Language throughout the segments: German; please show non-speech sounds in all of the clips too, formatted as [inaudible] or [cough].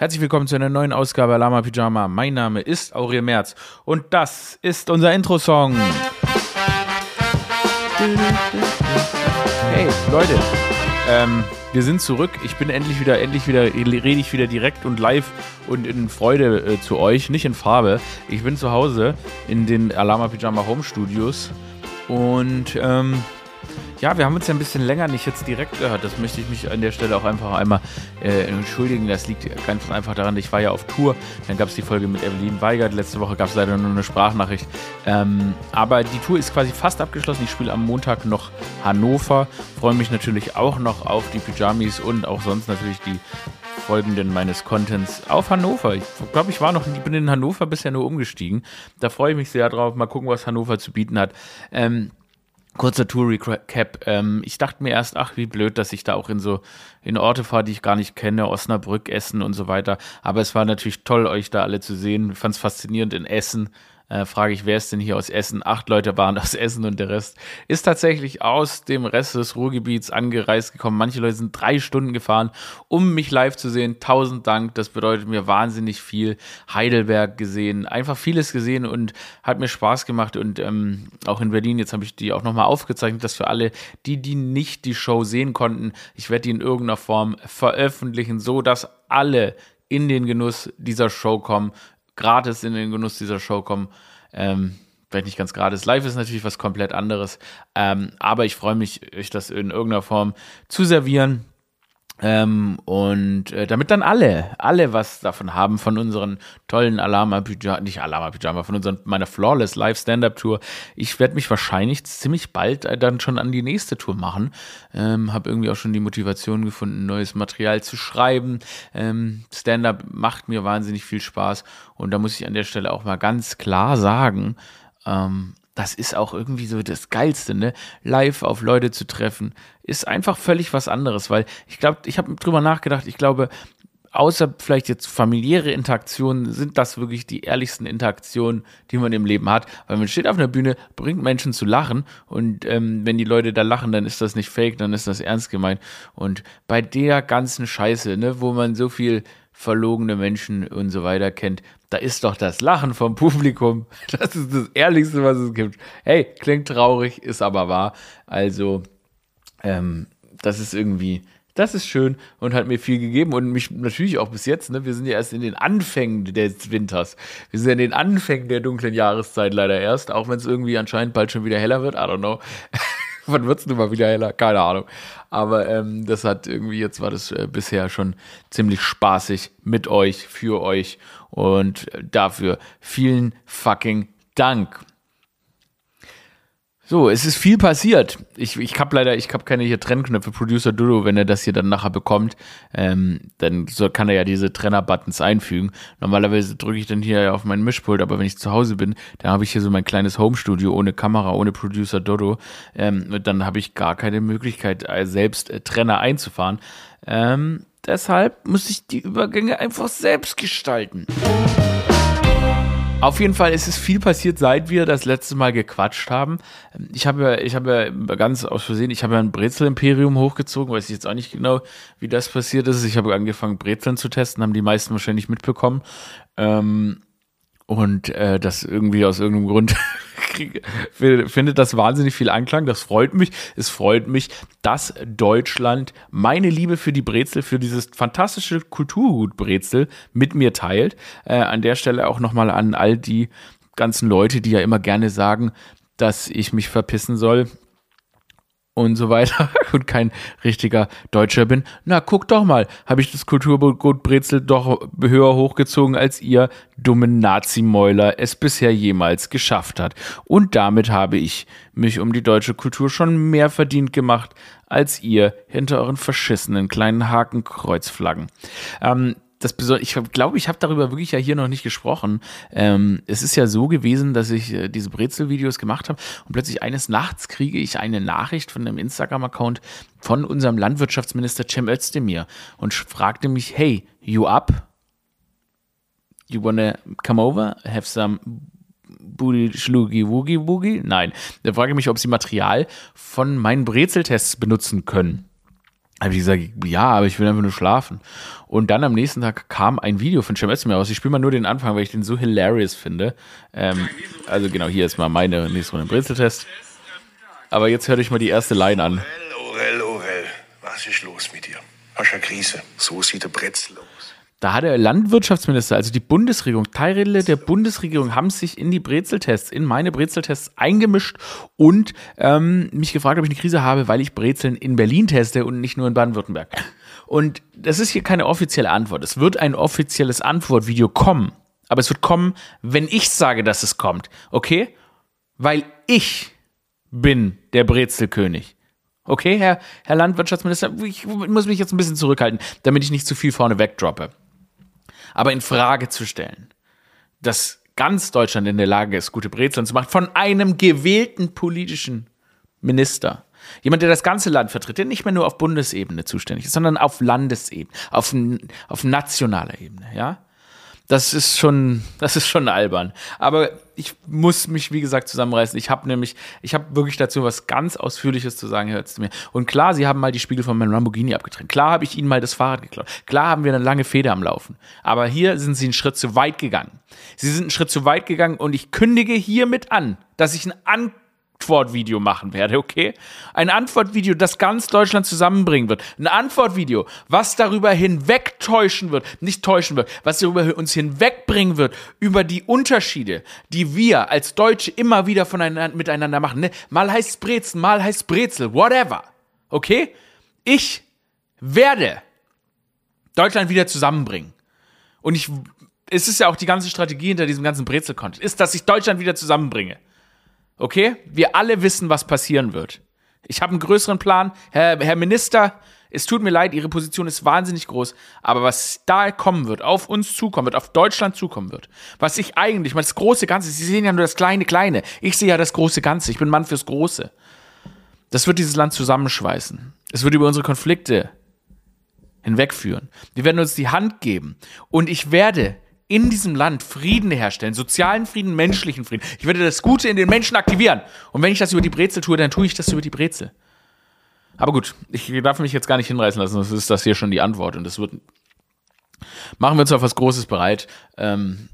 Herzlich willkommen zu einer neuen Ausgabe Lama Pyjama. Mein Name ist Aurel Merz und das ist unser Intro-Song. Hey, Leute, ähm, wir sind zurück. Ich bin endlich wieder, endlich wieder, rede ich wieder direkt und live und in Freude äh, zu euch, nicht in Farbe. Ich bin zu Hause in den Alama Pyjama Home Studios und ähm, ja, wir haben uns ja ein bisschen länger nicht jetzt direkt gehört. Das möchte ich mich an der Stelle auch einfach einmal äh, entschuldigen. Das liegt ganz einfach daran, ich war ja auf Tour. Dann gab es die Folge mit Evelyn Weigert. Letzte Woche gab es leider nur eine Sprachnachricht. Ähm, aber die Tour ist quasi fast abgeschlossen. Ich spiele am Montag noch Hannover. Freue mich natürlich auch noch auf die Pyjamis und auch sonst natürlich die folgenden meines Contents auf Hannover. Ich glaube, ich war noch, ich bin in Hannover bisher nur umgestiegen. Da freue ich mich sehr drauf. Mal gucken, was Hannover zu bieten hat. Ähm, Kurzer Tour-Recap. Ähm, ich dachte mir erst, ach, wie blöd, dass ich da auch in so in Orte fahre, die ich gar nicht kenne, Osnabrück, Essen und so weiter. Aber es war natürlich toll, euch da alle zu sehen. Ich fand es faszinierend in Essen äh, frage ich, wer ist denn hier aus Essen? Acht Leute waren aus Essen und der Rest ist tatsächlich aus dem Rest des Ruhrgebiets angereist gekommen. Manche Leute sind drei Stunden gefahren, um mich live zu sehen. Tausend Dank, das bedeutet mir wahnsinnig viel. Heidelberg gesehen, einfach vieles gesehen und hat mir Spaß gemacht und ähm, auch in Berlin, jetzt habe ich die auch nochmal aufgezeichnet, dass für alle, die, die nicht die Show sehen konnten, ich werde die in irgendeiner Form veröffentlichen, so dass alle in den Genuss dieser Show kommen gratis in den Genuss dieser Show kommen. Ähm, vielleicht nicht ganz gratis. Live ist natürlich was komplett anderes. Ähm, aber ich freue mich, euch das in irgendeiner Form zu servieren. Ähm, und äh, damit dann alle, alle was davon haben von unseren tollen Alama Pyjama, nicht Alama Pyjama, von unseren, meiner Flawless Live Stand-Up Tour. Ich werde mich wahrscheinlich ziemlich bald äh, dann schon an die nächste Tour machen. Ähm, habe irgendwie auch schon die Motivation gefunden, neues Material zu schreiben. Ähm, Stand-Up macht mir wahnsinnig viel Spaß und da muss ich an der Stelle auch mal ganz klar sagen, ähm, das ist auch irgendwie so das Geilste, ne? Live auf Leute zu treffen, ist einfach völlig was anderes, weil ich glaube, ich habe drüber nachgedacht, ich glaube, außer vielleicht jetzt familiäre Interaktionen, sind das wirklich die ehrlichsten Interaktionen, die man im Leben hat. Weil man steht auf einer Bühne, bringt Menschen zu lachen und ähm, wenn die Leute da lachen, dann ist das nicht fake, dann ist das ernst gemeint. Und bei der ganzen Scheiße, ne, wo man so viel verlogene Menschen und so weiter kennt, da ist doch das Lachen vom Publikum. [laughs] Das ist das Ehrlichste, was es gibt. Hey, klingt traurig, ist aber wahr. Also, ähm, das ist irgendwie, das ist schön und hat mir viel gegeben und mich natürlich auch bis jetzt. Ne? Wir sind ja erst in den Anfängen des Winters. Wir sind ja in den Anfängen der dunklen Jahreszeit leider erst, auch wenn es irgendwie anscheinend bald schon wieder heller wird. I don't know. [laughs] Wann wird es nun mal wieder heller? Keine Ahnung. Aber ähm, das hat irgendwie, jetzt war das äh, bisher schon ziemlich spaßig mit euch, für euch. Und dafür vielen fucking Dank. So, es ist viel passiert. Ich, ich habe leider, ich habe keine hier Trennknöpfe. Producer Dudo, wenn er das hier dann nachher bekommt, ähm, dann so kann er ja diese Trenner-Buttons einfügen. Normalerweise drücke ich dann hier auf meinen Mischpult, aber wenn ich zu Hause bin, dann habe ich hier so mein kleines Home-Studio ohne Kamera, ohne Producer Dodo. Ähm, dann habe ich gar keine Möglichkeit, äh, selbst äh, Trenner einzufahren. Ähm, deshalb muss ich die Übergänge einfach selbst gestalten. Auf jeden Fall ist es viel passiert, seit wir das letzte Mal gequatscht haben. Ich habe ja, ich habe ja ganz aus Versehen, ich habe ja ein Brezel-Imperium hochgezogen, weiß ich jetzt auch nicht genau, wie das passiert ist. Ich habe angefangen, Brezeln zu testen, haben die meisten wahrscheinlich mitbekommen. Ähm, und äh, das irgendwie aus irgendeinem Grund [laughs] findet das wahnsinnig viel Anklang. Das freut mich. Es freut mich, dass Deutschland meine Liebe für die Brezel, für dieses fantastische Kulturgut Brezel mit mir teilt. Äh, an der Stelle auch nochmal an all die ganzen Leute, die ja immer gerne sagen, dass ich mich verpissen soll und so weiter [laughs] und kein richtiger Deutscher bin. Na, guck doch mal, habe ich das Kulturgut Brezel doch höher hochgezogen, als ihr dummen Nazi-Mäuler es bisher jemals geschafft hat. Und damit habe ich mich um die deutsche Kultur schon mehr verdient gemacht, als ihr hinter euren verschissenen kleinen Hakenkreuzflaggen. Ähm, das Besondere, ich glaube, ich habe darüber wirklich ja hier noch nicht gesprochen. Ähm, es ist ja so gewesen, dass ich äh, diese Brezel-Videos gemacht habe und plötzlich eines Nachts kriege ich eine Nachricht von einem Instagram-Account von unserem Landwirtschaftsminister Cem Özdemir und fragte mich, hey, you up? You wanna come over? Have some Booty Schlugi Woogie Woogie? Nein. Da frage ich mich, ob sie Material von meinen Brezeltests benutzen können. Habe ich gesagt, ja, aber ich will einfach nur schlafen. Und dann am nächsten Tag kam ein Video von Cem Özdemir raus. Ich spiele mal nur den Anfang, weil ich den so hilarious finde. Ähm, also genau, hier ist mal meine nächste Runde Brezeltest. Aber jetzt hört euch mal die erste Line an. Orel, Orel, Orel, was ist los mit dir? Hast du eine Krise? So sieht der Brezel aus. Da hat der Landwirtschaftsminister, also die Bundesregierung, Teile der Bundesregierung haben sich in die Brezeltests, in meine Brezeltests eingemischt und ähm, mich gefragt, ob ich eine Krise habe, weil ich Brezeln in Berlin teste und nicht nur in Baden-Württemberg. Und das ist hier keine offizielle Antwort. Es wird ein offizielles Antwortvideo kommen. Aber es wird kommen, wenn ich sage, dass es kommt. Okay? Weil ich bin der Brezelkönig. Okay, Herr, Herr Landwirtschaftsminister, ich muss mich jetzt ein bisschen zurückhalten, damit ich nicht zu viel vorne wegdroppe aber in Frage zu stellen, dass ganz Deutschland in der Lage ist, gute Brezeln zu machen, von einem gewählten politischen Minister. Jemand, der das ganze Land vertritt, der nicht mehr nur auf Bundesebene zuständig ist, sondern auf Landesebene, auf, auf nationaler Ebene, ja? Das ist schon, das ist schon albern. Aber ich muss mich, wie gesagt, zusammenreißen. Ich habe nämlich, ich habe wirklich dazu was ganz Ausführliches zu sagen, hört zu mir. Und klar, sie haben mal die Spiegel von meinem Lamborghini abgetrennt. Klar habe ich ihnen mal das Fahrrad geklaut. Klar haben wir eine lange Feder am Laufen. Aber hier sind sie einen Schritt zu weit gegangen. Sie sind einen Schritt zu weit gegangen und ich kündige hiermit an, dass ich einen An Antwortvideo machen werde, okay? Ein Antwortvideo, das ganz Deutschland zusammenbringen wird. Ein Antwortvideo, was darüber hinwegtäuschen wird, nicht täuschen wird, was darüber uns hinwegbringen wird, über die Unterschiede, die wir als Deutsche immer wieder voneinander, miteinander machen. Ne? Mal heißt Brezel, mal heißt Brezel, whatever. Okay? Ich werde Deutschland wieder zusammenbringen. Und ich, es ist ja auch die ganze Strategie hinter diesem ganzen Brezel-Content, ist, dass ich Deutschland wieder zusammenbringe. Okay? Wir alle wissen, was passieren wird. Ich habe einen größeren Plan. Herr, Herr Minister, es tut mir leid, Ihre Position ist wahnsinnig groß, aber was da kommen wird, auf uns zukommen wird, auf Deutschland zukommen wird, was ich eigentlich, das große Ganze, Sie sehen ja nur das kleine, kleine, ich sehe ja das große Ganze, ich bin Mann fürs Große. Das wird dieses Land zusammenschweißen. Es wird über unsere Konflikte hinwegführen. Wir werden uns die Hand geben und ich werde in diesem Land Frieden herstellen, sozialen Frieden, menschlichen Frieden. Ich werde das Gute in den Menschen aktivieren. Und wenn ich das über die Brezel tue, dann tue ich das über die Brezel. Aber gut, ich darf mich jetzt gar nicht hinreißen lassen, das ist das hier schon die Antwort. Und das wird. Machen wir uns auf was Großes bereit. Ähm,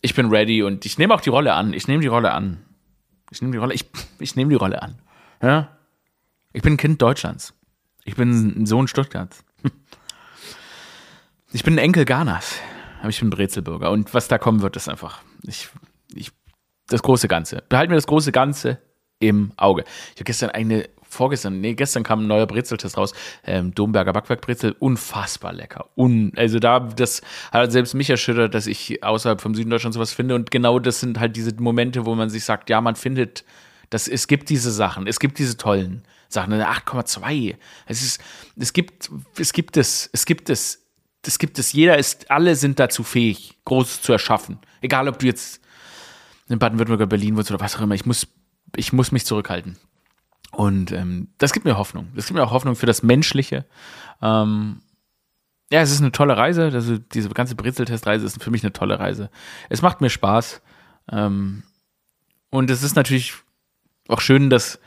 ich bin ready und ich nehme auch die Rolle an. Ich nehme die Rolle an. Ich nehme die Rolle, ich, ich nehme die Rolle an. Ja? Ich bin ein Kind Deutschlands. Ich bin ein Sohn Stuttgarts. Ich bin ein Enkel Ghanas aber ich bin Brezelbürger. Und was da kommen wird, ist einfach, ich, ich, das große Ganze. Behalten wir das große Ganze im Auge. Ich habe gestern eine, vorgestern, nee, gestern kam ein neuer Brezeltest raus. Ähm, Domberger Backwerkbrezel, unfassbar lecker. Un, also da, das hat selbst mich erschüttert, dass ich außerhalb vom Süden Deutschlands sowas finde. Und genau das sind halt diese Momente, wo man sich sagt, ja, man findet, dass es gibt diese Sachen, es gibt diese tollen Sachen. 8,2. Es ist, es gibt, es gibt es, es gibt es das gibt es. Jeder ist, alle sind dazu fähig, Großes zu erschaffen. Egal, ob du jetzt in Baden-Württemberg oder Berlin wohnst oder was auch immer. Ich muss, ich muss mich zurückhalten. Und ähm, das gibt mir Hoffnung. Das gibt mir auch Hoffnung für das Menschliche. Ähm, ja, es ist eine tolle Reise. Also diese ganze Brezeltestreise ist für mich eine tolle Reise. Es macht mir Spaß. Ähm, und es ist natürlich auch schön, dass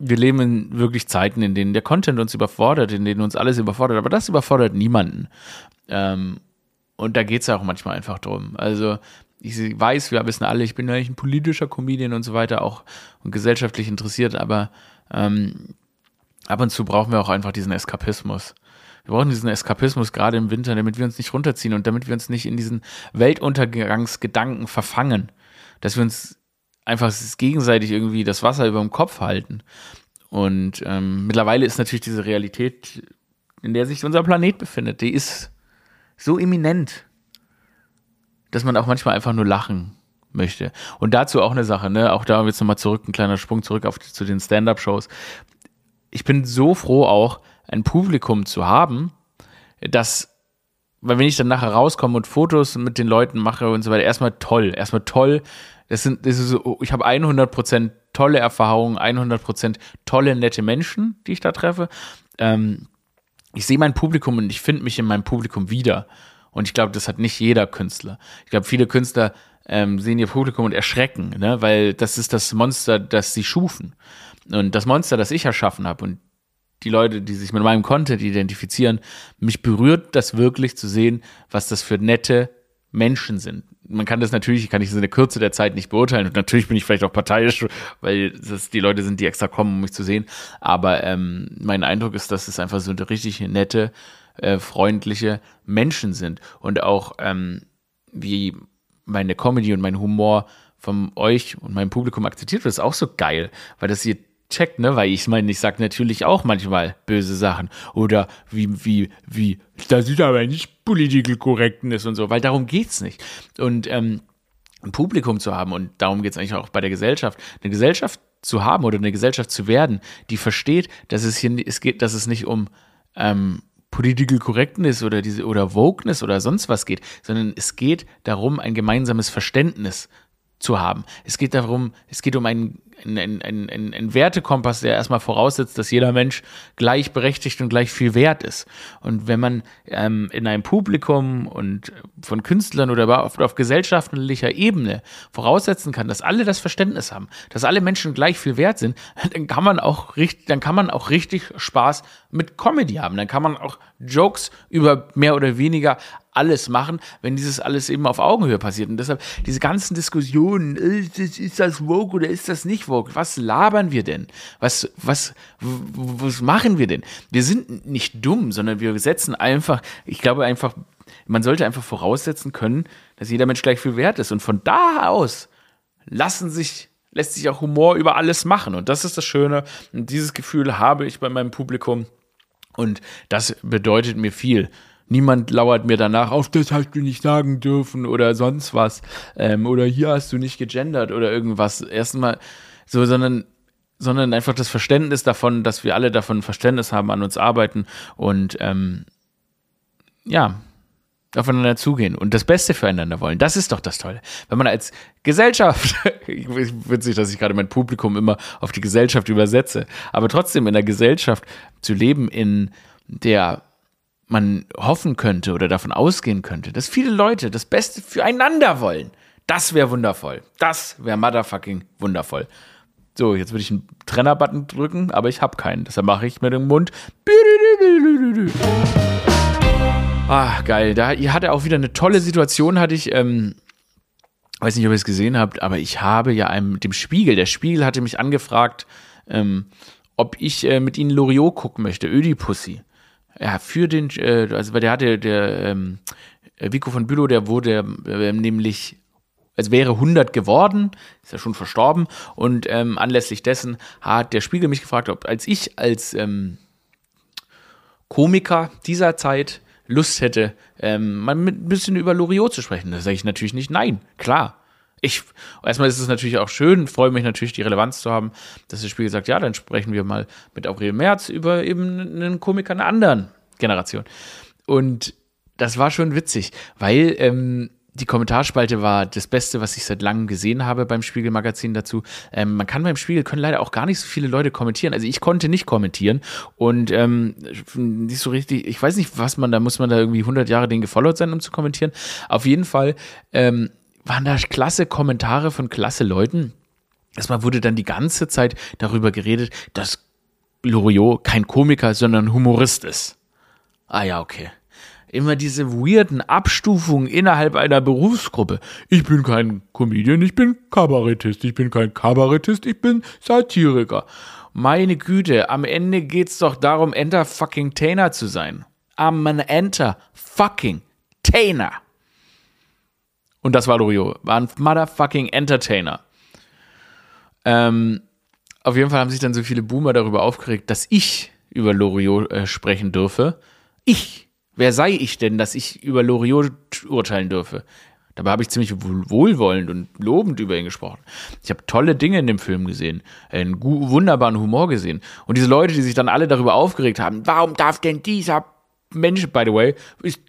wir leben in wirklich Zeiten, in denen der Content uns überfordert, in denen uns alles überfordert, aber das überfordert niemanden. Ähm, und da geht es ja auch manchmal einfach drum. Also ich weiß, wir wissen alle, ich bin eigentlich ein politischer Comedian und so weiter, auch und gesellschaftlich interessiert, aber ähm, ab und zu brauchen wir auch einfach diesen Eskapismus. Wir brauchen diesen Eskapismus gerade im Winter, damit wir uns nicht runterziehen und damit wir uns nicht in diesen Weltuntergangsgedanken verfangen. Dass wir uns einfach gegenseitig irgendwie das Wasser über dem Kopf halten. Und ähm, mittlerweile ist natürlich diese Realität, in der sich unser Planet befindet, die ist so eminent, dass man auch manchmal einfach nur lachen möchte. Und dazu auch eine Sache, ne? Auch da jetzt nochmal zurück, ein kleiner Sprung zurück auf, zu den Stand-up-Shows. Ich bin so froh, auch ein Publikum zu haben, dass weil wenn ich dann nachher rauskomme und Fotos mit den Leuten mache und so weiter, erstmal toll, erstmal toll, das sind, das ist so, ich habe 100% tolle Erfahrungen, 100% tolle, nette Menschen, die ich da treffe. Ähm, ich sehe mein Publikum und ich finde mich in meinem Publikum wieder. Und ich glaube, das hat nicht jeder Künstler. Ich glaube, viele Künstler ähm, sehen ihr Publikum und erschrecken, ne? weil das ist das Monster, das sie schufen. Und das Monster, das ich erschaffen habe. Und die Leute, die sich mit meinem Content identifizieren, mich berührt das wirklich zu sehen, was das für nette Menschen sind. Man kann das natürlich, kann ich das in der Kürze der Zeit nicht beurteilen. Und natürlich bin ich vielleicht auch parteiisch, weil das die Leute sind, die extra kommen, um mich zu sehen. Aber ähm, mein Eindruck ist, dass es einfach so eine richtig nette, äh, freundliche Menschen sind. Und auch ähm, wie meine Comedy und mein Humor von euch und meinem Publikum akzeptiert wird, ist auch so geil, weil das ihr checkt, ne? Weil ich meine, ich sag natürlich auch manchmal böse Sachen. Oder wie, wie, wie, das ist aber nicht Political Correctness und so, weil darum geht's nicht. Und ähm, ein Publikum zu haben, und darum geht's eigentlich auch bei der Gesellschaft, eine Gesellschaft zu haben oder eine Gesellschaft zu werden, die versteht, dass es hier es geht, dass es nicht um ähm, Political Correctness oder diese oder Wokeness oder sonst was geht, sondern es geht darum, ein gemeinsames Verständnis zu haben. Es geht darum, es geht um ein ein, ein, ein, ein Wertekompass, der erstmal voraussetzt, dass jeder Mensch gleichberechtigt und gleich viel wert ist. Und wenn man ähm, in einem Publikum und von Künstlern oder auf, auf gesellschaftlicher Ebene voraussetzen kann, dass alle das Verständnis haben, dass alle Menschen gleich viel wert sind, [laughs] dann kann man auch richtig, dann kann man auch richtig Spaß mit Comedy haben. Dann kann man auch Jokes über mehr oder weniger alles machen, wenn dieses alles eben auf Augenhöhe passiert. Und deshalb diese ganzen Diskussionen, ist, ist das woke oder ist das nicht woke? Was labern wir denn? Was, was, was machen wir denn? Wir sind nicht dumm, sondern wir setzen einfach, ich glaube einfach, man sollte einfach voraussetzen können, dass jeder Mensch gleich viel wert ist. Und von da aus lassen sich lässt sich auch Humor über alles machen. Und das ist das Schöne. Und dieses Gefühl habe ich bei meinem Publikum. Und das bedeutet mir viel. Niemand lauert mir danach auf, das hast du nicht sagen dürfen oder sonst was. Ähm, oder hier hast du nicht gegendert oder irgendwas. Erstmal so, sondern sondern einfach das Verständnis davon, dass wir alle davon Verständnis haben, an uns arbeiten und ähm, ja, aufeinander zugehen und das Beste füreinander wollen. Das ist doch das Tolle. Wenn man als Gesellschaft, [laughs] witzig, dass ich gerade mein Publikum immer auf die Gesellschaft übersetze, aber trotzdem in der Gesellschaft zu leben, in der man hoffen könnte oder davon ausgehen könnte, dass viele Leute das Beste füreinander wollen. Das wäre wundervoll. Das wäre motherfucking wundervoll. So, jetzt würde ich einen Trenner-Button drücken, aber ich habe keinen. Deshalb mache ich mit dem Mund. Ah, geil. Da hatte auch wieder eine tolle Situation, hatte ich. Ähm, weiß nicht, ob ihr es gesehen habt, aber ich habe ja einem, dem Spiegel, der Spiegel hatte mich angefragt, ähm, ob ich äh, mit ihnen Loriot gucken möchte, Ödipussy. Ja, für den, äh, also weil der hatte, der ähm, Vico von Bülow, der wurde äh, nämlich, es wäre 100 geworden, ist ja schon verstorben und ähm, anlässlich dessen hat der Spiegel mich gefragt, ob als ich als ähm, Komiker dieser Zeit Lust hätte, ähm, mal mit ein bisschen über Loriot zu sprechen. Da sage ich natürlich nicht nein, klar. Ich, erstmal ist es natürlich auch schön, freue mich natürlich, die Relevanz zu haben, dass das Spiel sagt, ja, dann sprechen wir mal mit Aurel Merz über eben einen Komiker einer anderen Generation. Und das war schon witzig, weil ähm, die Kommentarspalte war das Beste, was ich seit langem gesehen habe beim Spiegel-Magazin dazu. Ähm, man kann beim Spiegel, können leider auch gar nicht so viele Leute kommentieren. Also ich konnte nicht kommentieren und ähm, nicht so richtig, ich weiß nicht, was man, da muss man da irgendwie 100 Jahre den gefollowt sein, um zu kommentieren. Auf jeden Fall ähm, waren da klasse Kommentare von klasse Leuten. Erstmal wurde dann die ganze Zeit darüber geredet, dass Loriot kein Komiker, sondern Humorist ist. Ah ja, okay immer diese weirden Abstufungen innerhalb einer Berufsgruppe. Ich bin kein Comedian, ich bin Kabarettist, ich bin kein Kabarettist, ich bin Satiriker. Meine Güte, am Ende geht's doch darum, Enter fucking Tainer zu sein. Am Enter fucking Tainer. Und das war Lorio, war ein motherfucking Entertainer. Ähm, auf jeden Fall haben sich dann so viele Boomer darüber aufgeregt, dass ich über Loriot äh, sprechen dürfe. Ich Wer sei ich denn, dass ich über Loriot urteilen dürfe? Dabei habe ich ziemlich wohlwollend und lobend über ihn gesprochen. Ich habe tolle Dinge in dem Film gesehen, einen wunderbaren Humor gesehen. Und diese Leute, die sich dann alle darüber aufgeregt haben, warum darf denn dieser Mensch, by the way,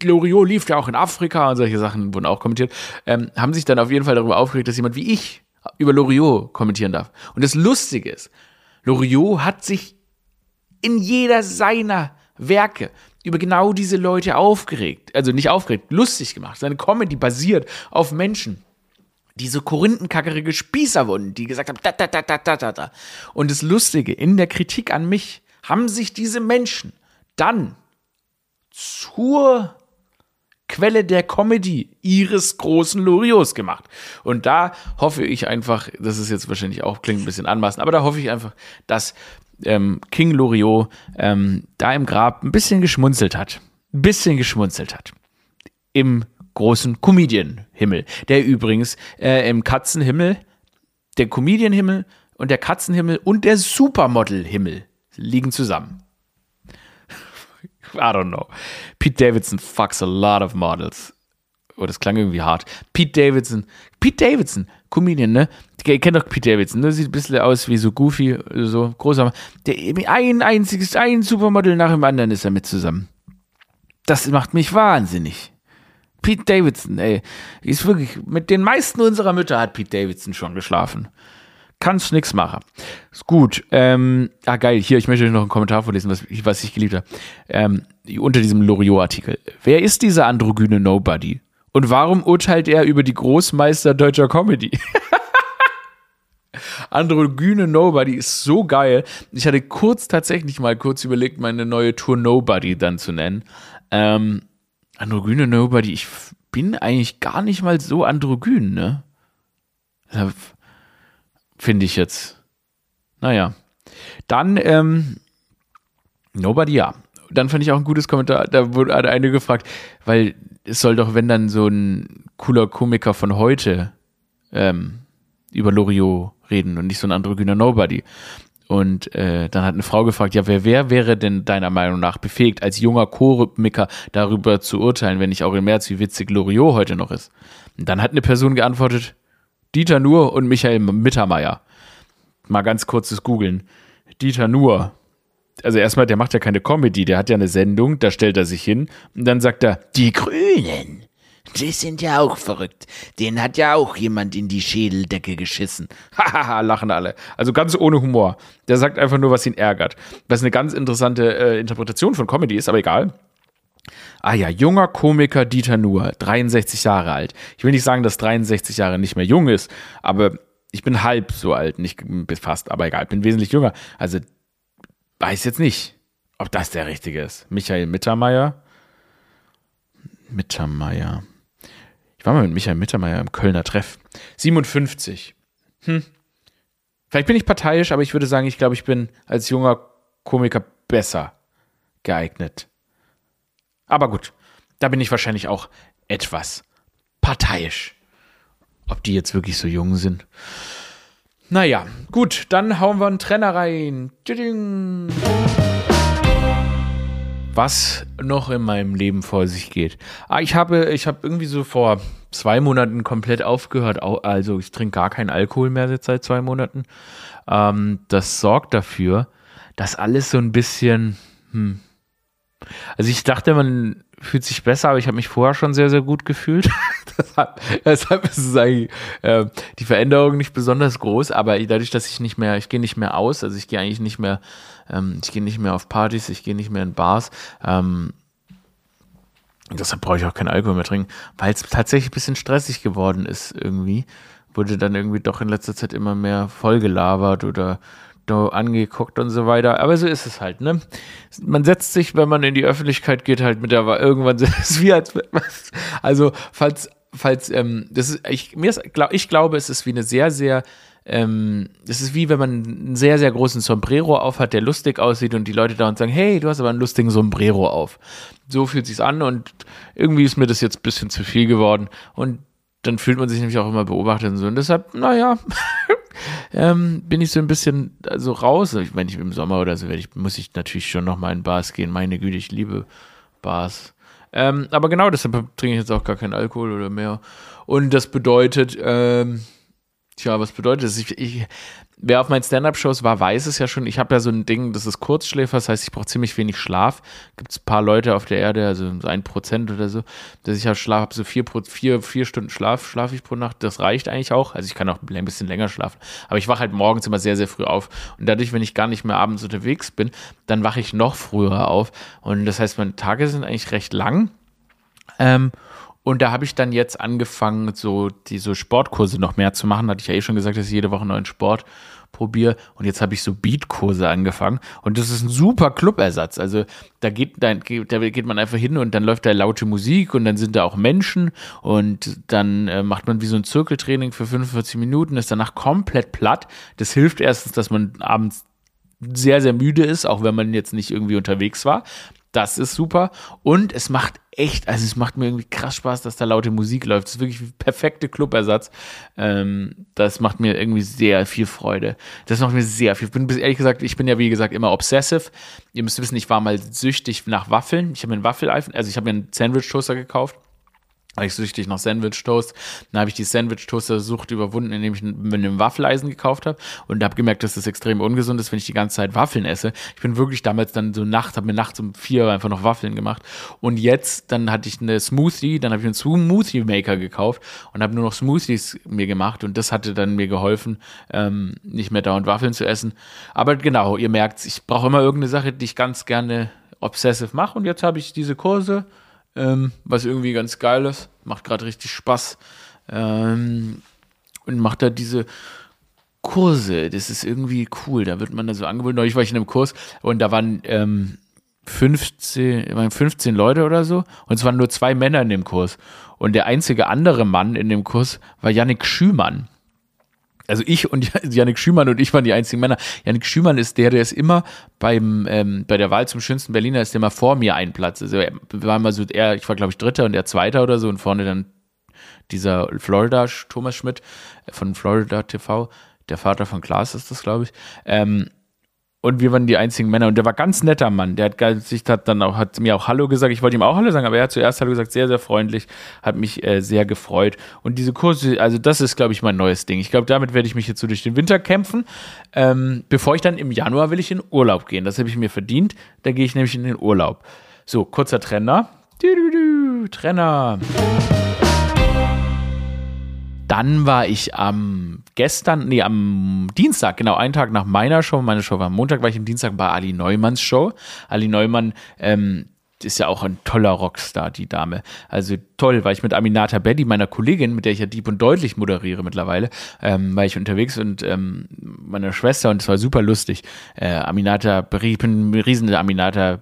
Loriot lief ja auch in Afrika und solche Sachen wurden auch kommentiert, ähm, haben sich dann auf jeden Fall darüber aufgeregt, dass jemand wie ich über Loriot kommentieren darf. Und das Lustige ist, Loriot hat sich in jeder seiner Werke über genau diese Leute aufgeregt, also nicht aufgeregt, lustig gemacht. Seine Comedy basiert auf Menschen, die so korinthenkackerige Spießer wurden, die gesagt haben, da, da, da, da, da, da, da. Und das Lustige, in der Kritik an mich haben sich diese Menschen dann zur Quelle der Comedy ihres großen Loriots gemacht. Und da hoffe ich einfach, das ist jetzt wahrscheinlich auch, klingt ein bisschen anmaßend, aber da hoffe ich einfach, dass ähm, King Loriot ähm, da im Grab ein bisschen geschmunzelt hat. Ein bisschen geschmunzelt hat. Im großen Comedian-Himmel, der übrigens äh, im Katzenhimmel, der Comedian-Himmel und der Katzenhimmel und der Supermodel-Himmel liegen zusammen. I don't know. Pete Davidson fucks a lot of models. Oh, das klang irgendwie hart. Pete Davidson. Pete Davidson, Comedian, ne? Ihr kennt doch Pete Davidson, ne? Sieht ein bisschen aus wie so Goofy, so großer. Der, ein einziges, ein Supermodel nach dem anderen ist er mit zusammen. Das macht mich wahnsinnig. Pete Davidson, ey. Ist wirklich, mit den meisten unserer Mütter hat Pete Davidson schon geschlafen kannst nix machen. Ist gut. Ähm, ah, geil. Hier, ich möchte euch noch einen Kommentar vorlesen, was, was ich geliebt habe. Ähm, unter diesem Loriot-Artikel. Wer ist dieser androgyne Nobody? Und warum urteilt er über die Großmeister deutscher Comedy? [laughs] Androgyne Nobody ist so geil. Ich hatte kurz tatsächlich mal kurz überlegt, meine neue Tour Nobody dann zu nennen. Ähm, androgyne Nobody, ich bin eigentlich gar nicht mal so androgyn, ne? Finde ich jetzt. Naja. Dann, ähm, Nobody, ja. Dann fand ich auch ein gutes Kommentar, da wurde eine gefragt, weil es soll doch, wenn dann so ein cooler Komiker von heute ähm, über Loriot reden und nicht so ein androgyner Nobody. Und äh, dann hat eine Frau gefragt, ja, wer, wer wäre denn deiner Meinung nach befähigt, als junger Komiker darüber zu urteilen, wenn nicht auch im März, wie witzig Loriot heute noch ist? Und dann hat eine Person geantwortet, Dieter Nuhr und Michael Mittermeier. Mal ganz kurzes Googeln. Dieter Nuhr. Also erstmal, der macht ja keine Comedy, der hat ja eine Sendung, da stellt er sich hin und dann sagt er, die Grünen. Die sind ja auch verrückt. Den hat ja auch jemand in die Schädeldecke geschissen. [laughs] Hahaha, lachen alle. Also ganz ohne Humor. Der sagt einfach nur, was ihn ärgert. Was eine ganz interessante äh, Interpretation von Comedy ist, aber egal. Ah ja, junger Komiker Dieter Nuhr, 63 Jahre alt. Ich will nicht sagen, dass 63 Jahre nicht mehr jung ist, aber ich bin halb so alt, nicht fast, aber egal, bin wesentlich jünger. Also weiß jetzt nicht, ob das der richtige ist. Michael Mittermeier. Mittermeier. Ich war mal mit Michael Mittermeier im Kölner Treff. 57. Hm. Vielleicht bin ich parteiisch, aber ich würde sagen, ich glaube, ich bin als junger Komiker besser geeignet. Aber gut, da bin ich wahrscheinlich auch etwas parteiisch. Ob die jetzt wirklich so jung sind. Naja, gut, dann hauen wir einen Trenner rein. Was noch in meinem Leben vor sich geht. Ah, ich habe, ich habe irgendwie so vor zwei Monaten komplett aufgehört. Also ich trinke gar keinen Alkohol mehr seit zwei Monaten. Ähm, das sorgt dafür, dass alles so ein bisschen, hm, also ich dachte, man fühlt sich besser, aber ich habe mich vorher schon sehr, sehr gut gefühlt. [laughs] deshalb, deshalb ist es eigentlich äh, die Veränderung nicht besonders groß, aber dadurch, dass ich nicht mehr, ich gehe nicht mehr aus, also ich gehe eigentlich nicht mehr, ähm, ich gehe nicht mehr auf Partys, ich gehe nicht mehr in Bars, ähm, deshalb brauche ich auch keinen Alkohol mehr trinken, weil es tatsächlich ein bisschen stressig geworden ist irgendwie. Wurde dann irgendwie doch in letzter Zeit immer mehr vollgelabert oder angeguckt und so weiter. Aber so ist es halt, ne? Man setzt sich, wenn man in die Öffentlichkeit geht, halt mit der irgendwann [laughs] ist es wie als also falls falls ähm, das ist ich mir ist, glaub, ich glaube, es ist wie eine sehr sehr ähm, es ist wie wenn man einen sehr, sehr großen Sombrero auf hat, der lustig aussieht und die Leute da und sagen, hey, du hast aber einen lustigen Sombrero auf. So fühlt sich's an und irgendwie ist mir das jetzt ein bisschen zu viel geworden und dann fühlt man sich nämlich auch immer beobachtet und so. Und deshalb, naja, [laughs] ähm, bin ich so ein bisschen also raus. Ich meine, ich im Sommer oder so ich, muss ich natürlich schon noch mal in Bars gehen. Meine Güte, ich liebe Bars. Ähm, aber genau deshalb trinke ich jetzt auch gar keinen Alkohol oder mehr. Und das bedeutet, ähm, tja, was bedeutet das? Ich, ich, wer auf meinen Stand-Up-Shows war, weiß es ja schon. Ich habe ja so ein Ding, das ist Kurzschläfer, das heißt, ich brauche ziemlich wenig Schlaf. Gibt es ein paar Leute auf der Erde, also so ein Prozent oder so, dass ich halt Schlaf habe, so vier, vier, vier Stunden Schlaf schlafe ich pro Nacht. Das reicht eigentlich auch. Also ich kann auch ein bisschen länger schlafen. Aber ich wache halt morgens immer sehr, sehr früh auf. Und dadurch, wenn ich gar nicht mehr abends unterwegs bin, dann wache ich noch früher auf. Und das heißt, meine Tage sind eigentlich recht lang. Ähm, Und da habe ich dann jetzt angefangen, so diese Sportkurse noch mehr zu machen. Hatte ich ja eh schon gesagt, dass ich jede Woche neuen Sport probiere. Und jetzt habe ich so Beatkurse angefangen. Und das ist ein super Clubersatz. Also da geht, da geht man einfach hin und dann läuft da laute Musik und dann sind da auch Menschen. Und dann äh, macht man wie so ein Zirkeltraining für 45 Minuten, ist danach komplett platt. Das hilft erstens, dass man abends sehr, sehr müde ist, auch wenn man jetzt nicht irgendwie unterwegs war. Das ist super. Und es macht echt, also es macht mir irgendwie krass Spaß, dass da laute Musik läuft. Das ist wirklich perfekte Clubersatz. Ähm, das macht mir irgendwie sehr viel Freude. Das macht mir sehr viel. Ich bin ehrlich gesagt, ich bin ja wie gesagt immer obsessive. Ihr müsst wissen, ich war mal süchtig nach Waffeln. Ich habe mir einen Waffeleisen, also ich habe mir einen Sandwich-Toaster gekauft war ich süchtig nach Sandwich-Toast. Dann habe ich die Sandwich-Toaster-Sucht überwunden, indem ich mir einen Waffeleisen gekauft habe und habe gemerkt, dass das extrem ungesund ist, wenn ich die ganze Zeit Waffeln esse. Ich bin wirklich damals dann so nachts, habe mir nachts um vier einfach noch Waffeln gemacht. Und jetzt, dann hatte ich eine Smoothie, dann habe ich einen Smoothie-Maker gekauft und habe nur noch Smoothies mir gemacht und das hatte dann mir geholfen, ähm, nicht mehr dauernd Waffeln zu essen. Aber genau, ihr merkt, ich brauche immer irgendeine Sache, die ich ganz gerne obsessive mache und jetzt habe ich diese Kurse ähm, was irgendwie ganz geil ist. Macht gerade richtig Spaß. Ähm, und macht da diese Kurse. Das ist irgendwie cool. Da wird man da so angeboten. Neulich war ich in einem Kurs und da waren ähm, 15, waren 15 Leute oder so. Und es waren nur zwei Männer in dem Kurs. Und der einzige andere Mann in dem Kurs war Yannick Schümann also ich und [laughs] Janik Schümann und ich waren die einzigen Männer. Janik Schümann ist der, der ist immer beim ähm, bei der Wahl zum schönsten Berliner ist der immer vor mir ein Platz. Also er war immer so, er, ich war glaube ich Dritter und er Zweiter oder so und vorne dann dieser Florida Thomas Schmidt von Florida TV, der Vater von Klaas ist das glaube ich. Ähm, und wir waren die einzigen Männer und der war ganz netter Mann. Der hat sich hat dann auch hat mir auch Hallo gesagt. Ich wollte ihm auch Hallo sagen, aber er hat zuerst Hallo gesagt, sehr sehr freundlich, hat mich äh, sehr gefreut. Und diese Kurse, also das ist glaube ich mein neues Ding. Ich glaube, damit werde ich mich jetzt so durch den Winter kämpfen. Ähm, bevor ich dann im Januar will ich in Urlaub gehen. Das habe ich mir verdient. Da gehe ich nämlich in den Urlaub. So kurzer Trenner. Trenner. Dann war ich am gestern, nee, am Dienstag, genau, einen Tag nach meiner Show, meine Show war am Montag, war ich am Dienstag bei Ali Neumanns Show. Ali Neumann, ähm, ist ja auch ein toller Rockstar, die Dame. Also toll, weil ich mit Aminata Beddy, meiner Kollegin, mit der ich ja deep und deutlich moderiere mittlerweile, ähm, war ich unterwegs und ähm, meiner Schwester und es war super lustig. Äh, Aminata, ich bin ein riesen Aminata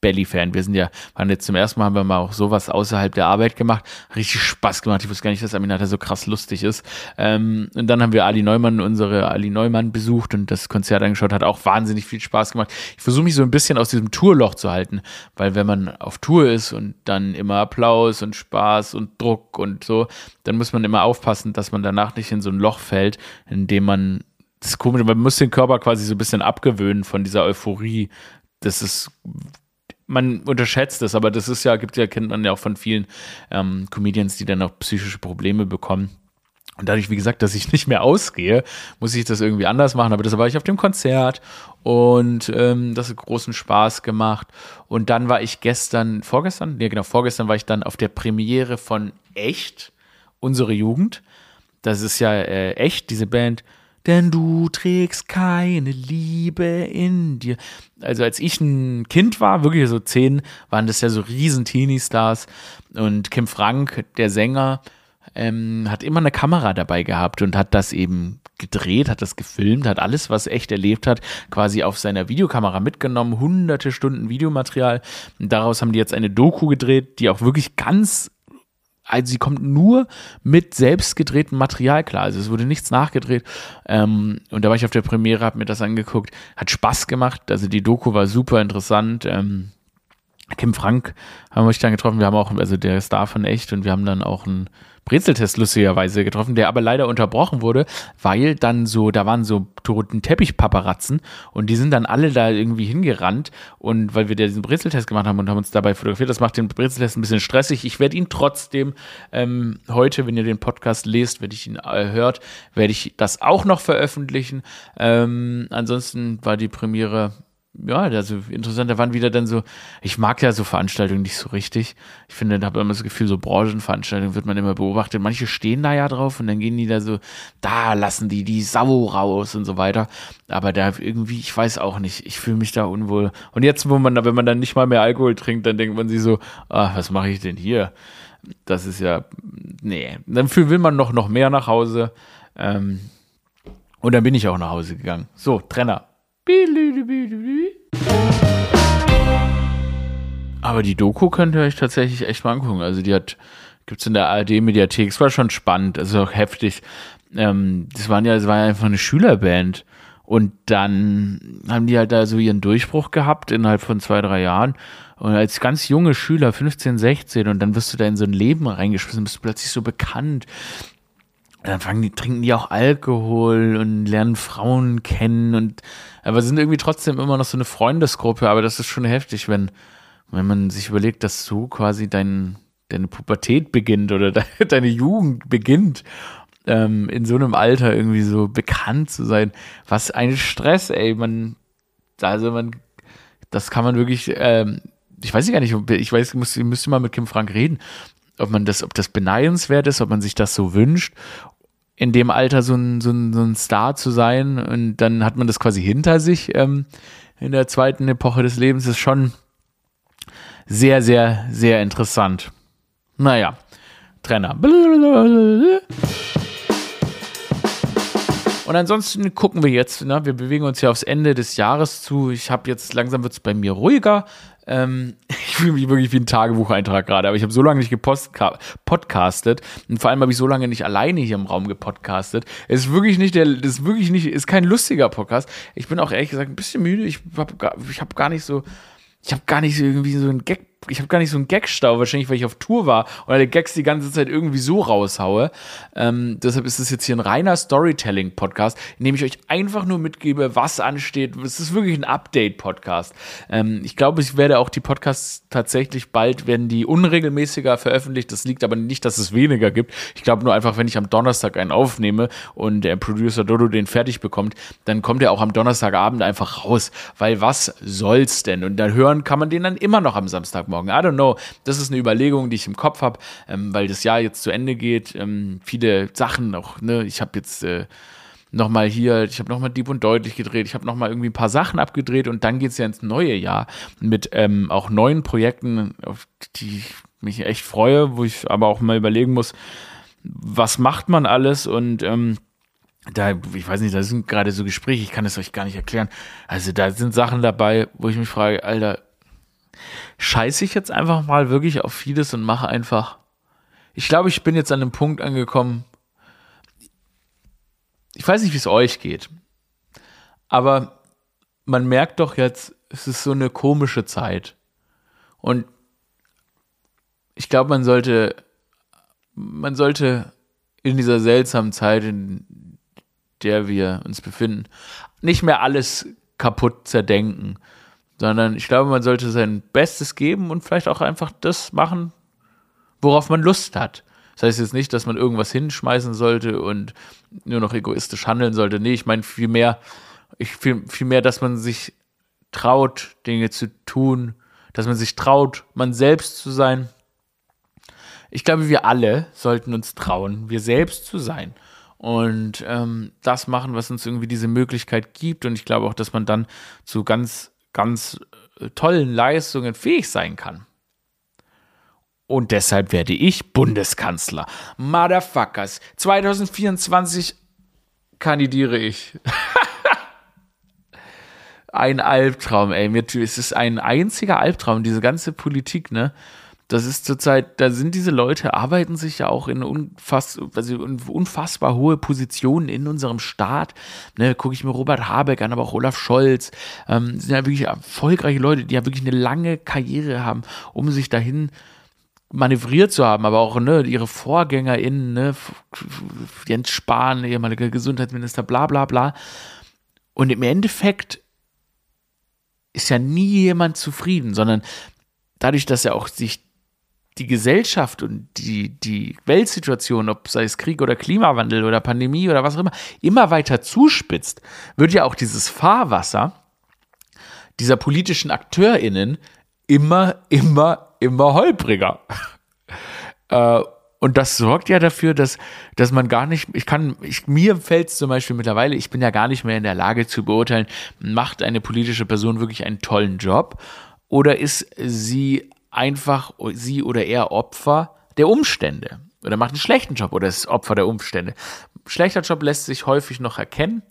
Belly-Fan. Wir sind ja, waren jetzt zum ersten Mal, haben wir mal auch sowas außerhalb der Arbeit gemacht. Richtig Spaß gemacht. Ich wusste gar nicht, dass Aminata so krass lustig ist. Ähm, und dann haben wir Ali Neumann, unsere Ali Neumann besucht und das Konzert angeschaut. Hat auch wahnsinnig viel Spaß gemacht. Ich versuche mich so ein bisschen aus diesem Tourloch zu halten, weil wenn man auf Tour ist und dann immer Applaus und Spaß und Druck und so, dann muss man immer aufpassen, dass man danach nicht in so ein Loch fällt, in dem man das ist komisch, man muss den Körper quasi so ein bisschen abgewöhnen von dieser Euphorie. Das ist man unterschätzt es, aber das ist ja, gibt ja, kennt man ja auch von vielen ähm, Comedians, die dann auch psychische Probleme bekommen. Und dadurch, wie gesagt, dass ich nicht mehr ausgehe, muss ich das irgendwie anders machen. Aber das war ich auf dem Konzert und ähm, das hat großen Spaß gemacht. Und dann war ich gestern, vorgestern, ja genau, vorgestern war ich dann auf der Premiere von Echt, unsere Jugend. Das ist ja äh, echt, diese Band denn du trägst keine Liebe in dir. Also als ich ein Kind war, wirklich so zehn, waren das ja so riesen Teenie-Stars und Kim Frank, der Sänger, ähm, hat immer eine Kamera dabei gehabt und hat das eben gedreht, hat das gefilmt, hat alles, was echt erlebt hat, quasi auf seiner Videokamera mitgenommen, hunderte Stunden Videomaterial. Und daraus haben die jetzt eine Doku gedreht, die auch wirklich ganz also sie kommt nur mit selbst gedrehtem Material klar. Also es wurde nichts nachgedreht. Ähm, und da war ich auf der Premiere, habe mir das angeguckt. Hat Spaß gemacht. Also die Doku war super interessant. Ähm, Kim Frank haben wir euch dann getroffen. Wir haben auch, also der Star von echt und wir haben dann auch einen Brezeltest lustigerweise getroffen, der aber leider unterbrochen wurde, weil dann so, da waren so toten Teppichpaparatzen und die sind dann alle da irgendwie hingerannt und weil wir diesen Brezeltest gemacht haben und haben uns dabei fotografiert, das macht den Brezeltest ein bisschen stressig. Ich werde ihn trotzdem ähm, heute, wenn ihr den Podcast lest, wenn ich ihn äh, hört, werde ich das auch noch veröffentlichen. Ähm, ansonsten war die Premiere ja, also interessant, da waren wieder dann so, ich mag ja so Veranstaltungen nicht so richtig. Ich finde, da habe immer das Gefühl, so Branchenveranstaltungen wird man immer beobachtet. Manche stehen da ja drauf und dann gehen die da so, da lassen die die Sau raus und so weiter. Aber da irgendwie, ich weiß auch nicht, ich fühle mich da unwohl. Und jetzt, wo man da, wenn man dann nicht mal mehr Alkohol trinkt, dann denkt man sich so, ah, was mache ich denn hier? Das ist ja, nee, dafür will man noch, noch mehr nach Hause. Ähm, und dann bin ich auch nach Hause gegangen. So, Trenner. Aber die Doku könnt ihr euch tatsächlich echt mal angucken. Also die hat, gibt es in der ARD-Mediathek. Es war schon spannend, also auch heftig. Ähm, das waren ja, das war ja einfach eine Schülerband. Und dann haben die halt da so ihren Durchbruch gehabt innerhalb von zwei, drei Jahren. Und als ganz junge Schüler, 15, 16, und dann wirst du da in so ein Leben reingeschmissen, bist du plötzlich so bekannt. Dann fangen die, trinken die auch Alkohol und lernen Frauen kennen und aber sind irgendwie trotzdem immer noch so eine Freundesgruppe, aber das ist schon heftig, wenn, wenn man sich überlegt, dass so quasi dein, deine Pubertät beginnt oder de, [laughs] deine Jugend beginnt, ähm, in so einem Alter irgendwie so bekannt zu sein. Was ein Stress, ey, man, also man, das kann man wirklich, ähm, ich weiß gar nicht, ich weiß, müsste, ich müsste mal mit Kim Frank reden, ob man das, ob das beneidenswert ist, ob man sich das so wünscht, in dem Alter so ein, so ein, so ein Star zu sein und dann hat man das quasi hinter sich ähm, in der zweiten Epoche des Lebens, ist schon sehr, sehr, sehr interessant. Naja, Trenner. Und ansonsten gucken wir jetzt, ne? wir bewegen uns ja aufs Ende des Jahres zu. Ich habe jetzt, langsam wird es bei mir ruhiger. Ähm, [laughs] ich fühle mich wirklich wie ein Tagebucheintrag gerade, aber ich habe so lange nicht gepodcastet und vor allem habe ich so lange nicht alleine hier im Raum gepodcastet. Es ist wirklich nicht der, das ist wirklich nicht, ist kein lustiger Podcast. Ich bin auch ehrlich gesagt ein bisschen müde. Ich habe ich hab gar nicht so, ich habe gar nicht so irgendwie so ein Gag ich habe gar nicht so einen Gagstau, wahrscheinlich, weil ich auf Tour war und alle Gags die ganze Zeit irgendwie so raushaue. Ähm, deshalb ist es jetzt hier ein reiner Storytelling-Podcast, in dem ich euch einfach nur mitgebe, was ansteht. Es ist wirklich ein Update-Podcast. Ähm, ich glaube, ich werde auch die Podcasts tatsächlich bald werden die unregelmäßiger veröffentlicht. Das liegt aber nicht, dass es weniger gibt. Ich glaube nur einfach, wenn ich am Donnerstag einen aufnehme und der Producer Dodo den fertig bekommt, dann kommt er auch am Donnerstagabend einfach raus. Weil was soll's denn? Und dann hören kann man den dann immer noch am Samstagmorgen morgen. I don't know. Das ist eine Überlegung, die ich im Kopf habe, ähm, weil das Jahr jetzt zu Ende geht. Ähm, viele Sachen noch, ne? Ich habe jetzt äh, nochmal hier, ich habe nochmal Dieb und Deutlich gedreht, ich habe nochmal irgendwie ein paar Sachen abgedreht und dann geht es ja ins neue Jahr mit ähm, auch neuen Projekten, auf die ich mich echt freue, wo ich aber auch mal überlegen muss, was macht man alles und ähm, da, ich weiß nicht, da sind gerade so Gespräche, ich kann es euch gar nicht erklären. Also da sind Sachen dabei, wo ich mich frage, Alter, scheiße ich jetzt einfach mal wirklich auf vieles und mache einfach. Ich glaube, ich bin jetzt an einem Punkt angekommen. Ich weiß nicht, wie es euch geht. Aber man merkt doch jetzt, es ist so eine komische Zeit. Und ich glaube, man sollte, man sollte in dieser seltsamen Zeit, in der wir uns befinden, nicht mehr alles kaputt zerdenken, sondern ich glaube, man sollte sein Bestes geben und vielleicht auch einfach das machen, worauf man Lust hat. Das heißt jetzt nicht, dass man irgendwas hinschmeißen sollte und nur noch egoistisch handeln sollte. Nee, ich meine vielmehr, ich viel, vielmehr, dass man sich traut, Dinge zu tun, dass man sich traut, man selbst zu sein. Ich glaube, wir alle sollten uns trauen, wir selbst zu sein und ähm, das machen, was uns irgendwie diese Möglichkeit gibt. Und ich glaube auch, dass man dann zu ganz ganz äh, tollen Leistungen fähig sein kann. Und deshalb werde ich Bundeskanzler. Motherfuckers. 2024 kandidiere ich. [laughs] ein Albtraum, ey. Es ist ein einziger Albtraum, diese ganze Politik, ne? Das ist zurzeit, da sind diese Leute, arbeiten sich ja auch in unfass, also unfassbar hohe Positionen in unserem Staat. Ne, gucke ich mir Robert Habeck an, aber auch Olaf Scholz. Ähm, sind ja wirklich erfolgreiche Leute, die ja wirklich eine lange Karriere haben, um sich dahin manövriert zu haben, aber auch ne, ihre VorgängerInnen, ne, Jens Spahn, ehemaliger Gesundheitsminister, bla bla bla. Und im Endeffekt ist ja nie jemand zufrieden, sondern dadurch, dass ja auch sich die Gesellschaft und die, die Weltsituation, ob sei es Krieg oder Klimawandel oder Pandemie oder was auch immer, immer weiter zuspitzt, wird ja auch dieses Fahrwasser dieser politischen AkteurInnen immer, immer, immer holpriger. [laughs] äh, und das sorgt ja dafür, dass, dass man gar nicht, ich kann, ich, mir fällt es zum Beispiel mittlerweile, ich bin ja gar nicht mehr in der Lage zu beurteilen, macht eine politische Person wirklich einen tollen Job oder ist sie einfach sie oder er Opfer der Umstände oder macht einen schlechten Job oder ist Opfer der Umstände. Schlechter Job lässt sich häufig noch erkennen,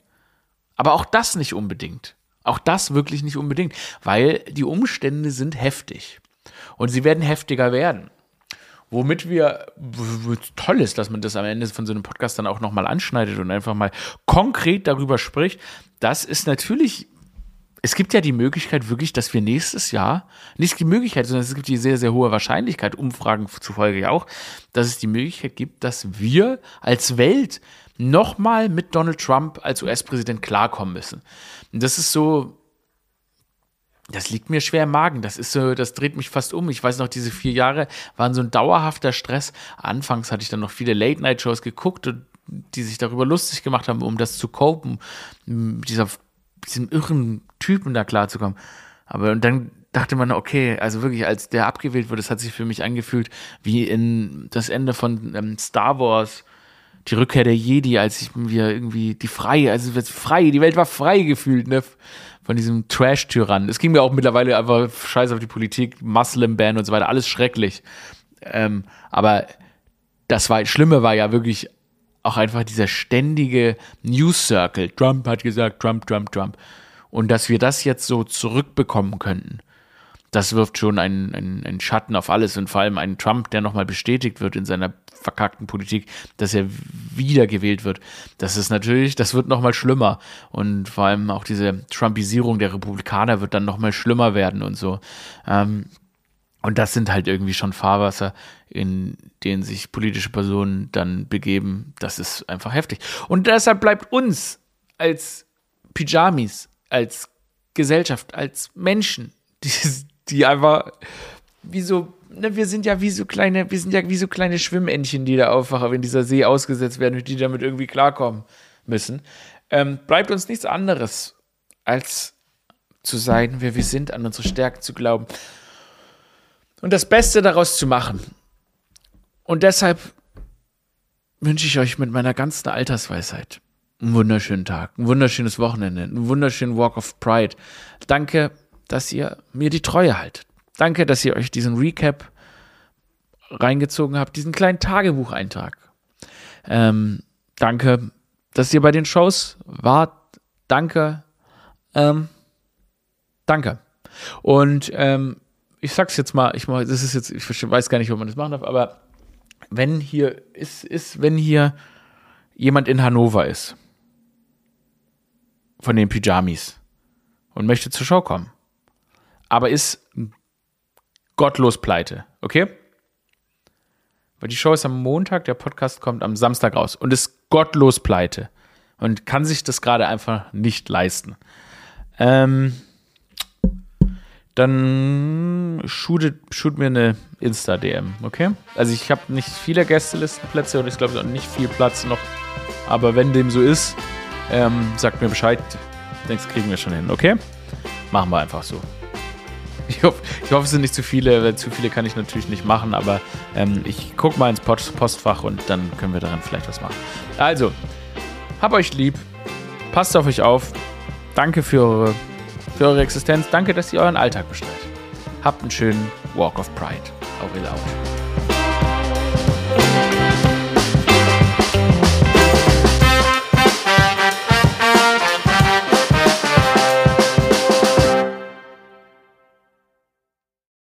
aber auch das nicht unbedingt. Auch das wirklich nicht unbedingt, weil die Umstände sind heftig und sie werden heftiger werden. Womit wir toll ist, dass man das am Ende von so einem Podcast dann auch nochmal anschneidet und einfach mal konkret darüber spricht. Das ist natürlich es gibt ja die Möglichkeit wirklich, dass wir nächstes Jahr, nicht die Möglichkeit, sondern es gibt die sehr, sehr hohe Wahrscheinlichkeit, Umfragen zufolge ja auch, dass es die Möglichkeit gibt, dass wir als Welt nochmal mit Donald Trump als US-Präsident klarkommen müssen. Und das ist so, das liegt mir schwer im Magen. Das ist so, das dreht mich fast um. Ich weiß noch, diese vier Jahre waren so ein dauerhafter Stress. Anfangs hatte ich dann noch viele Late-Night-Shows geguckt, die sich darüber lustig gemacht haben, um das zu copen, dieser, diesem irren Typen da klarzukommen. Aber und dann dachte man, okay, also wirklich, als der abgewählt wurde, das hat sich für mich angefühlt wie in das Ende von ähm, Star Wars, die Rückkehr der Jedi, als ich mir irgendwie die freie, also frei, die Welt war frei gefühlt, ne? Von diesem Trash-Tyrann. Es ging mir auch mittlerweile einfach scheiß auf die Politik, Muslim-Ban und so weiter, alles schrecklich. Ähm, aber das war, Schlimme war ja wirklich auch einfach dieser ständige News Circle. Trump hat gesagt, Trump, Trump, Trump. Und dass wir das jetzt so zurückbekommen könnten, das wirft schon einen, einen, einen Schatten auf alles und vor allem einen Trump, der nochmal bestätigt wird in seiner verkackten Politik, dass er wiedergewählt wird. Das ist natürlich, das wird nochmal schlimmer. Und vor allem auch diese Trumpisierung der Republikaner wird dann nochmal schlimmer werden und so. Ähm, und das sind halt irgendwie schon Fahrwasser, in denen sich politische Personen dann begeben. Das ist einfach heftig. Und deshalb bleibt uns als Pyjamis als Gesellschaft, als Menschen, [laughs] die, die einfach wie so, ne, wir sind ja wie so kleine, wir sind ja wie so kleine Schwimmentchen, die da aufwachen, wenn dieser See ausgesetzt werden und die damit irgendwie klarkommen müssen. Ähm, bleibt uns nichts anderes, als zu sein, wer wir sind, an unsere Stärken zu glauben und das Beste daraus zu machen. Und deshalb wünsche ich euch mit meiner ganzen Altersweisheit einen wunderschönen Tag, ein wunderschönes Wochenende, einen wunderschönen Walk of Pride. Danke, dass ihr mir die Treue haltet. Danke, dass ihr euch diesen Recap reingezogen habt, diesen kleinen Tagebucheintrag. Ähm, danke, dass ihr bei den Shows wart. Danke. Ähm, danke. Und ähm, ich sag's jetzt mal, ich das ist jetzt, ich weiß gar nicht, ob man das machen darf, aber wenn hier ist, ist, wenn hier jemand in Hannover ist von den Pyjamis und möchte zur Show kommen. Aber ist gottlos pleite, okay? Weil die Show ist am Montag, der Podcast kommt am Samstag raus und ist gottlos pleite und kann sich das gerade einfach nicht leisten. Ähm, dann shoot, shoot mir eine Insta-DM, okay? Also ich habe nicht viele Gästelistenplätze und ich glaube auch nicht viel Platz noch. Aber wenn dem so ist, ähm, sagt mir Bescheid. Das kriegen wir schon hin, okay? Machen wir einfach so. [laughs] Ich hoffe, ich hoffe, es sind nicht zu viele, weil zu viele kann ich natürlich nicht machen, aber ähm, ich gucke mal ins Postfach und dann können wir daran vielleicht was machen. Also, hab euch lieb, passt auf euch auf. Danke für eure, für eure Existenz. Danke, dass ihr euren Alltag bestreitet. Habt einen schönen Walk of Pride. Aurel out.